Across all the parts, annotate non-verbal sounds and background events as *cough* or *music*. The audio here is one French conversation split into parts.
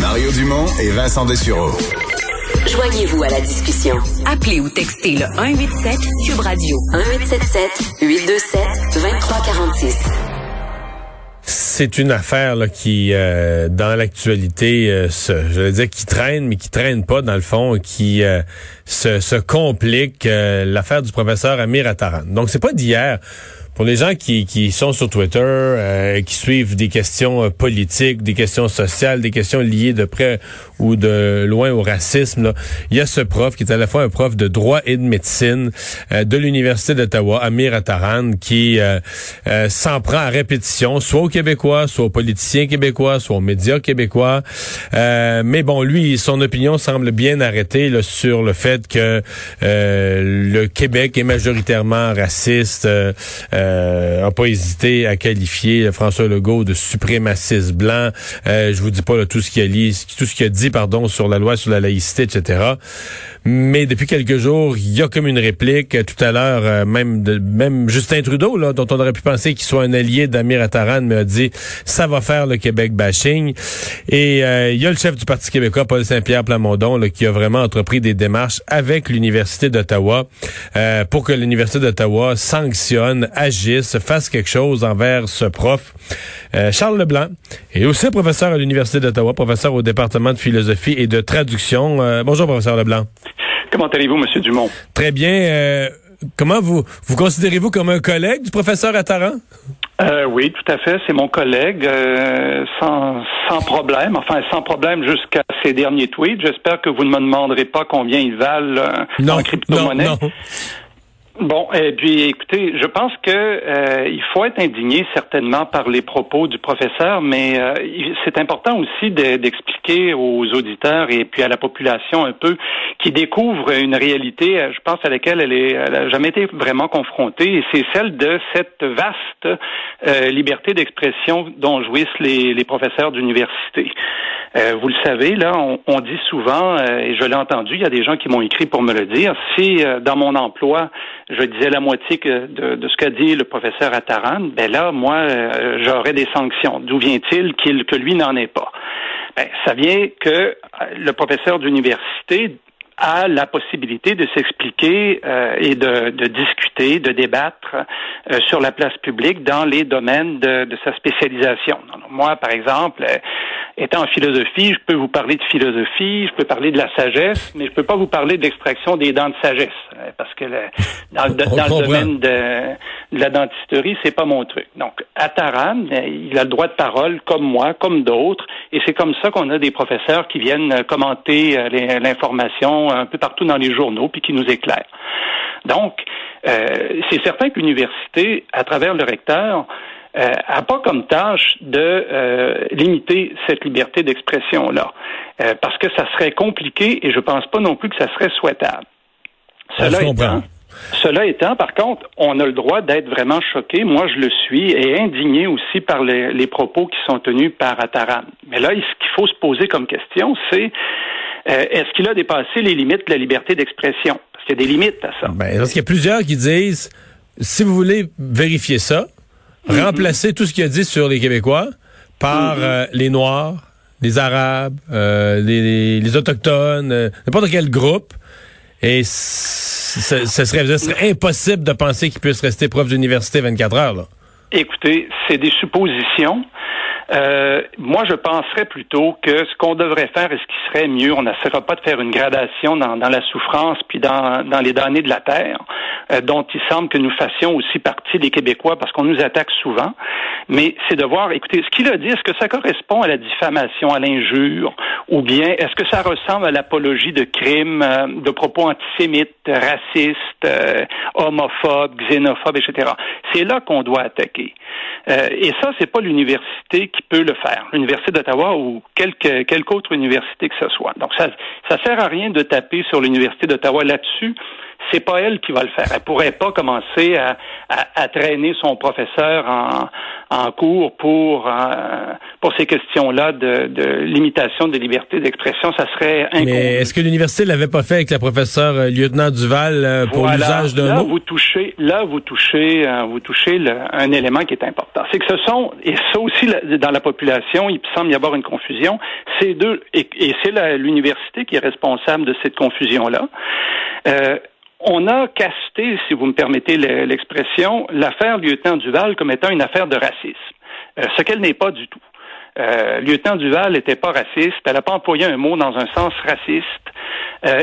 Mario Dumont et Vincent Dessureau. Joignez-vous à la discussion. Appelez ou textez le 187 Cube Radio 1877 827 2346. C'est une affaire là, qui, euh, dans l'actualité, euh, se, je veux dire, qui traîne, mais qui traîne pas dans le fond, qui euh, se, se complique. euh, L'affaire du professeur Amir Attaran. Donc, c'est pas d'hier. Pour les gens qui, qui sont sur Twitter, euh, qui suivent des questions euh, politiques, des questions sociales, des questions liées de près ou de loin au racisme, là, il y a ce prof qui est à la fois un prof de droit et de médecine euh, de l'Université d'Ottawa, Amir Attaran, qui euh, euh, s'en prend à répétition, soit aux Québécois, soit aux politiciens québécois, soit aux médias québécois. Euh, mais bon, lui, son opinion semble bien arrêtée là, sur le fait que le Québec est majoritairement raciste. Euh, a pas hésité à qualifier François Legault de suprémaciste blanc. Euh, je vous dis pas là, tout ce qu'il a dit, tout ce qu'il a dit, pardon, sur la loi sur la laïcité, etc. Mais depuis quelques jours, il y a comme une réplique. Tout à l'heure, euh, même de, même Justin Trudeau, là, dont on aurait pu penser qu'il soit un allié d'Amir Attaran, mais a dit ça va faire le Québec bashing. Et euh, il y a le chef du Parti québécois, Paul Saint-Pierre Plamondon, là, qui a vraiment entrepris des démarches avec l'Université d'Ottawa euh, pour que l'Université d'Ottawa sanctionne, agisse, fasse quelque chose envers ce prof. Euh, Charles Leblanc est aussi professeur à l'Université d'Ottawa, professeur au département de philosophie et de traduction. Euh, bonjour, professeur Leblanc. Comment allez-vous, Monsieur Dumont? Très bien. Euh, comment vous vous considérez-vous comme un collègue du professeur Attaran? Euh, oui, tout à fait. C'est mon collègue, euh, sans, sans problème. Enfin, sans problème jusqu'à ces derniers tweets. J'espère que vous ne me demanderez pas combien ils valent Non, en non, crypto-monnaie. non. Bon, et puis écoutez, je pense que euh, il faut être indigné certainement par les propos du professeur, mais euh, c'est important aussi de- d'expliquer aux auditeurs et puis à la population un peu qui découvre une réalité, euh, je pense à laquelle elle est, elle a jamais été vraiment confrontée, et c'est celle de cette vaste euh, liberté d'expression dont jouissent les, les professeurs d'université. Euh, vous le savez, là, on, on dit souvent, euh, et je l'ai entendu, il y a des gens qui m'ont écrit pour me le dire, si dans mon emploi, je disais la moitié que de, ce qu'a dit le professeur Attaran, ben là, moi, euh, j'aurais des sanctions. D'où vient-il qu'il que lui n'en ait pas? Ben, ça vient que euh, le professeur d'université a la possibilité de s'expliquer euh, et de, de discuter, de débattre euh, sur la place publique dans les domaines de, de sa spécialisation. Moi, par exemple, euh, étant en philosophie, je peux vous parler de philosophie, je peux parler de la sagesse, mais je peux pas vous parler de l'extraction des dents de sagesse, euh, parce que le- dans, le, On dans le domaine de, de la dentisterie, c'est pas mon truc. Donc, Ataran, euh, il a le droit de parole, comme moi, comme d'autres, et c'est comme ça qu'on a des professeurs qui viennent euh, commenter euh, l'information un peu partout dans les journaux, puis qui nous éclairent. Donc, euh, c'est certain que l'université, à travers le recteur, euh, a pas comme tâche de euh, limiter cette liberté d'expression-là, euh, parce que ça serait compliqué et je pense pas non plus que ça serait souhaitable. Ah, Cela étant, cela étant, par contre, on a le droit d'être vraiment choqué. Moi, je le suis et indigné aussi par les, les propos qui sont tenus par Attaran. Mais là, ce qu'il faut se poser comme question, c'est euh, est-ce qu'il a dépassé les limites de la liberté d'expression? Parce qu'il y a des limites à ça. Ben, parce qu'il y a plusieurs qui disent, si vous voulez vérifier ça, remplacez tout ce qu'il a dit sur les Québécois par euh, les Noirs, les Arabes, euh, les, les- les Autochtones, euh, n'importe quel groupe. Et ce serait, ce serait impossible de penser qu'il puisse rester prof d'université 24 heures. Là. Écoutez, c'est des suppositions. Euh, moi, je penserais plutôt que ce qu'on devrait faire et ce qui serait mieux, on n'essaiera pas de faire une gradation dans, dans la souffrance puis dans, dans les données de la terre, euh, dont il semble que nous fassions aussi partie des Québécois parce qu'on nous attaque souvent. Mais c'est de voir, écoutez, ce qu'il a dit, est-ce que ça correspond à la diffamation, à l'injure, ou bien est-ce que ça ressemble à l'apologie de crimes, euh, de propos antisémites, racistes, euh, homophobes, xénophobes, etc. C'est là qu'on doit attaquer. Euh, et ça, c'est pas l'université qui peut le faire, l'Université d'Ottawa ou quelque, quelque autre université que ce soit. Donc, ça ça sert à rien de taper sur l'Université d'Ottawa là-dessus c'est pas elle qui va le faire. Elle pourrait pas commencer à, à, traîner son professeur en, en cours pour euh, pour ces questions-là de, de, limitation de liberté d'expression. Ça serait inconnu. Mais est-ce que l'université l'avait pas fait avec la professeure euh, lieutenant Duval euh, pour l'usage d'un mot? Vous touchez, là, vous touchez, vous touchez un élément qui est important. C'est que ce sont et ça aussi dans la population, il semble y avoir une confusion. C'est deux et, c'est l'université qui est responsable de cette confusion-là. Euh, on a casté, si vous me permettez l'expression, l'affaire lieutenant Duval comme étant une affaire de racisme, euh, ce qu'elle n'est pas du tout. Euh, lieutenant Duval n'était pas raciste, elle n'a pas employé un mot dans un sens raciste,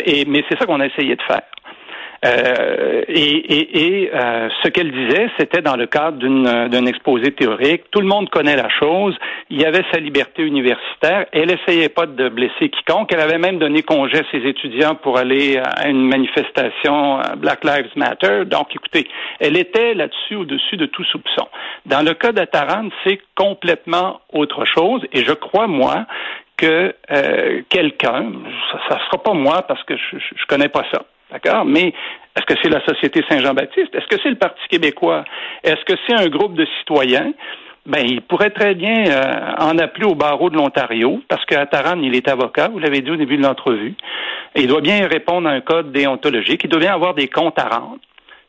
et, mais c'est ça qu'on a essayé de faire. Euh, et, euh, ce qu'elle disait, c'était dans le cadre d'un exposé théorique. Tout le monde connaît la chose. Il y avait sa liberté universitaire. Elle essayait pas de blesser quiconque. Elle avait même donné congé à ses étudiants pour aller à une manifestation Black Lives Matter. Donc, écoutez, elle était là-dessus au-dessus de tout soupçon. Dans le cas d'Ataran, c'est complètement autre chose. Et je crois, moi, que euh, quelqu'un, ça ne sera pas moi parce que je, je connais pas ça, D'accord? Mais est-ce que c'est la Société Saint-Jean-Baptiste? Est-ce que c'est le Parti québécois? Est-ce que c'est un groupe de citoyens? Ben, il pourrait très bien euh, en appeler au barreau de l'Ontario, parce qu'à Taran, il est avocat, vous l'avez dit au début de l'entrevue. Il doit bien répondre à un code déontologique. Il doit bien avoir des comptes à rendre.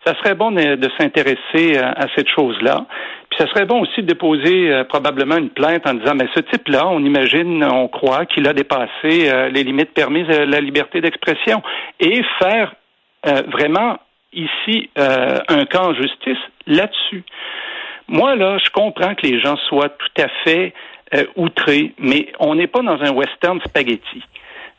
Ça serait bon de, s'intéresser à, à, cette chose-là. Puis ça serait bon aussi de déposer euh, probablement une plainte en disant, mais ce type-là, on imagine, on croit qu'il a dépassé euh, les limites permises de la liberté d'expression et faire euh, vraiment ici un camp en justice là-dessus. Moi, là, je comprends que les gens soient tout à fait outrés, mais on n'est pas dans un western spaghetti.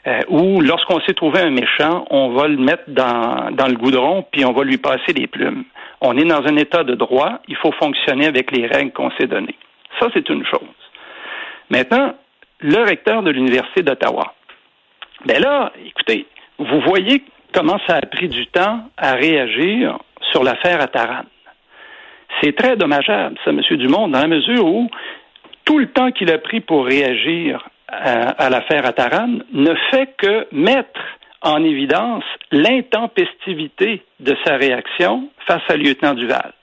Euh, où lorsqu'on s'est trouvé un méchant, on va le mettre dans, le goudron, puis on va lui passer les plumes. On est dans un état de droit, il faut fonctionner avec les règles qu'on s'est données. Ça, c'est une chose. Maintenant, le recteur de l'Université d'Ottawa. Ben là, écoutez, vous voyez comment ça a pris du temps à réagir sur l'affaire à Taran. C'est très dommageable, ça, M. Dumont, dans la mesure où tout le temps qu'il a pris pour réagir à, l'affaire Ataran ne fait que mettre en évidence l'intempestivité de sa réaction face à lieutenant Duval.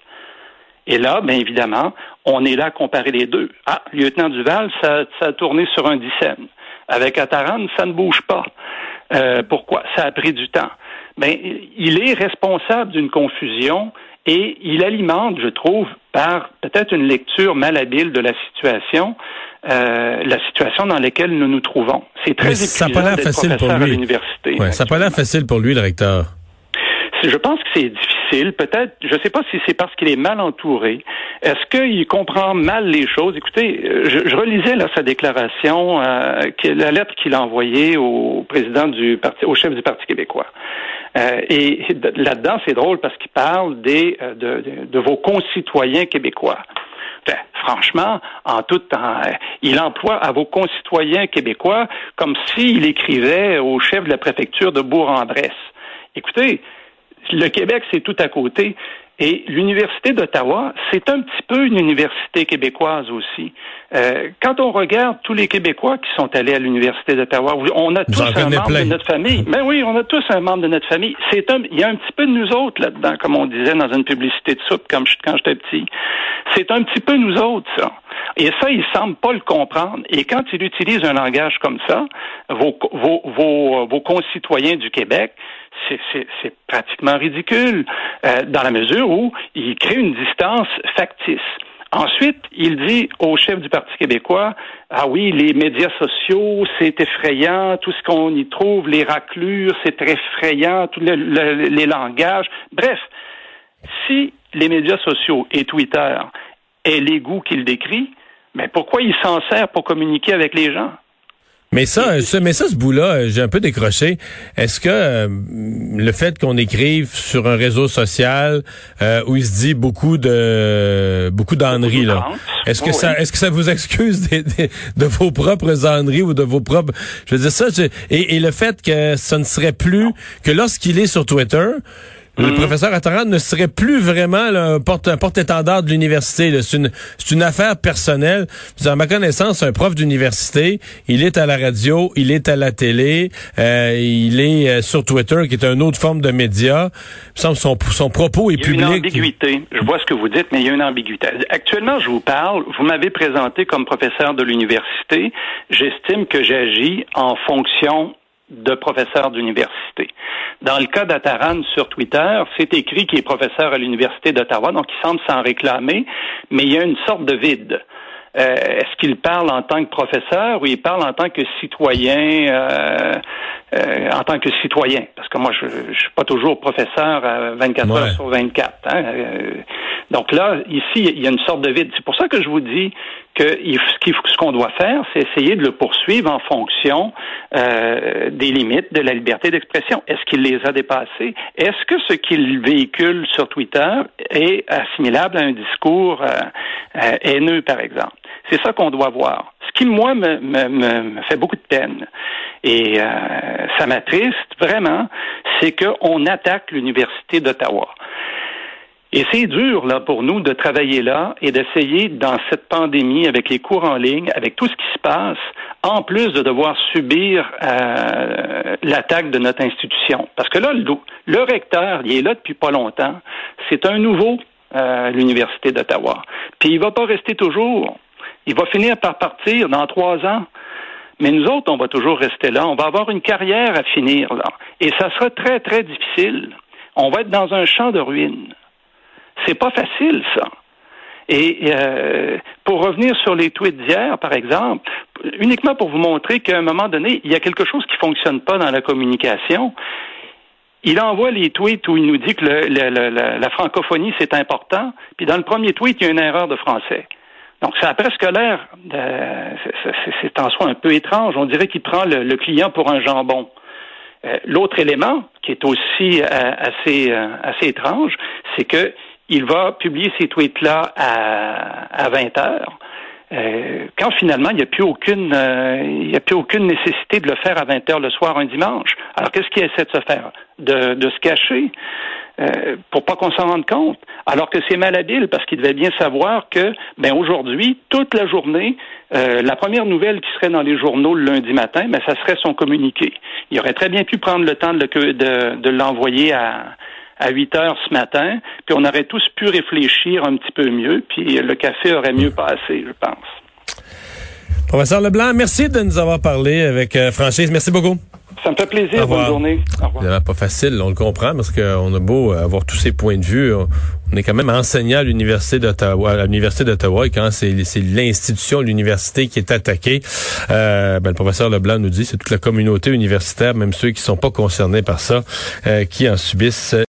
Et là, bien évidemment, on est là à comparer les deux. Ah, lieutenant Duval, ça, ça a tourné sur un dixaine. Avec Ataran, ça ne bouge pas. Euh, pourquoi? Ça a pris du temps. Ben, il est responsable d'une confusion et il alimente, je trouve, par peut-être une lecture malhabile de la situation, euh, la situation dans laquelle nous nous trouvons. C'est très ça pas l'air facile pour lui. l'université. Ouais, ça n'a pas l'air facile pour lui, le recteur. Je pense que c'est difficile. Peut-être, je ne sais pas si c'est parce qu'il est mal entouré. Est-ce qu'il comprend mal les choses? Écoutez, euh, je, relisais là sa déclaration, euh, la lettre qu'il a envoyée au président du parti, au chef du Parti québécois. Euh, et là-dedans, c'est drôle parce qu'il parle des, euh, de, de, vos concitoyens québécois. franchement, en tout temps, euh, il emploie à vos concitoyens québécois comme s'il écrivait au chef de la préfecture de Bourg-en-Bresse. Écoutez, le Québec, c'est tout à côté. Et l'Université d'Ottawa, c'est un petit peu une université québécoise aussi. Euh, quand on regarde tous les Québécois qui sont allés à l'Université d'Ottawa, on a tous un membre de notre famille. Mais *laughs* ben oui, on a tous un membre de notre famille. C'est un, il y a un petit peu de nous autres là-dedans, comme on disait dans une publicité de soupe quand j'étais petit. C'est un petit peu nous autres, ça. Et ça, il semble pas le comprendre. Et quand il utilise un langage comme ça, vos, vos, vos, vos concitoyens du Québec, c'est pratiquement ridicule, euh, dans la mesure où il crée une distance factice. Ensuite, il dit au chef du Parti québécois, ah oui, les médias sociaux, c'est effrayant, tout ce qu'on y trouve, les raclures, c'est effrayant, tous les langages. Bref, si les médias sociaux et Twitter est l'égout qu'il décrit, mais pourquoi il s'en sert pour communiquer avec les gens? Mais ça, ce, mais ça, ce bout-là, euh, j'ai un peu décroché. Est-ce que euh, le fait qu'on écrive sur un réseau social euh, où il se dit beaucoup de beaucoup d'âneries là, est-ce que ça, est-ce que ça vous excuse de vos propres âneries ou de vos propres, je veux dire ça, et, et, le fait que ce ne serait plus que lorsqu'il est sur Twitter, Le Mhm. professeur Attaran ne serait plus vraiment là, un porte- porte-étendard de l'université. C'est une, c'est une affaire personnelle. À ma connaissance, un prof d'université, il est à la radio, il est à la télé, euh, il est euh, sur Twitter, qui est une autre forme de média. Il me semble que son, son propos est Il y a une public. ambiguïté. Je vois ce que vous dites, mais il y a une ambiguïté. Actuellement, je vous parle, vous m'avez présenté comme professeur de l'université. J'estime que j'agis en fonction de professeur d'université. Dans le cas d'Ataran sur Twitter, c'est écrit qu'il est professeur à l'Université d'Ottawa, donc il semble s'en réclamer, mais il y a une sorte de vide. Euh, Est-ce qu'il parle en tant que professeur ou il parle en tant que citoyen, euh, euh, en tant que citoyen? Parce que moi, je ne suis pas toujours professeur à 24 Ouais. heures sur 24. hein. Donc là, ici, il y a une sorte de vide. C'est pour ça que je vous dis que ce qu'on doit faire, c'est essayer de le poursuivre en fonction euh, des limites de la liberté d'expression. Est-ce qu'il les a dépassées? Est-ce que ce qu'il véhicule sur Twitter est assimilable à un discours euh, euh, haineux, par exemple? C'est ça qu'on doit voir. Ce qui, moi, me, me, me, me fait beaucoup de peine, et euh, ça m'attriste vraiment, c'est qu'on attaque l'Université d'Ottawa. Et c'est dur là pour nous de travailler là et d'essayer dans cette pandémie avec les cours en ligne, avec tout ce qui se passe, en plus de devoir subir euh, l'attaque de notre institution. Parce que là, le, recteur, il est là depuis pas longtemps. C'est un nouveau euh, l'université d'Ottawa. Puis il va pas rester toujours. Il va finir par partir dans trois ans. Mais nous autres, on va toujours rester là. On va avoir une carrière à finir là. Et ça sera très, très difficile. On va être dans un champ de ruines. C'est pas facile, ça. Et euh, pour revenir sur les tweets d'hier, par exemple, uniquement pour vous montrer qu'à un moment donné, il y a quelque chose qui fonctionne pas dans la communication. Il envoie les tweets où il nous dit que le, la francophonie, c'est important. Puis dans le premier tweet, il y a une erreur de français. Donc, ça a presque l'air, c'est en soi un peu étrange. On dirait qu'il prend le, client pour un jambon. Euh, L'autre élément, qui est aussi euh, assez, euh, assez étrange, c'est que il va publier ces tweets-là à, à 20 heures. Euh, quand finalement il n'y a plus aucune euh, il n'y a plus aucune nécessité de le faire à 20 heures le soir un dimanche. Alors qu'est-ce qu'il essaie de se faire? De, de se cacher euh, pour pas qu'on s'en rende compte? Alors que c'est malhabile parce qu'il devait bien savoir que ben aujourd'hui, toute la journée, euh, la première nouvelle qui serait dans les journaux le lundi matin, ben, ça serait son communiqué. Il aurait très bien pu prendre le temps de, le, de, de l'envoyer à à 8 heures ce matin, puis on aurait tous pu réfléchir un petit peu mieux, puis le café aurait mieux passé, je pense. Professeur Leblanc, merci de nous avoir parlé avec euh, franchise. Merci beaucoup. Ça me fait plaisir. Bonne journée. Au revoir. C'est pas facile, on le comprend, parce qu'on a beau avoir tous ces points de vue. On est quand même enseignant à l'Université d'Ottawa, à l'Université d'Ottawa, et quand c'est l'institution, l'université qui est attaquée, euh, ben, le professeur Leblanc nous dit c'est toute la communauté universitaire, même ceux qui sont pas concernés par ça, euh, qui en subissent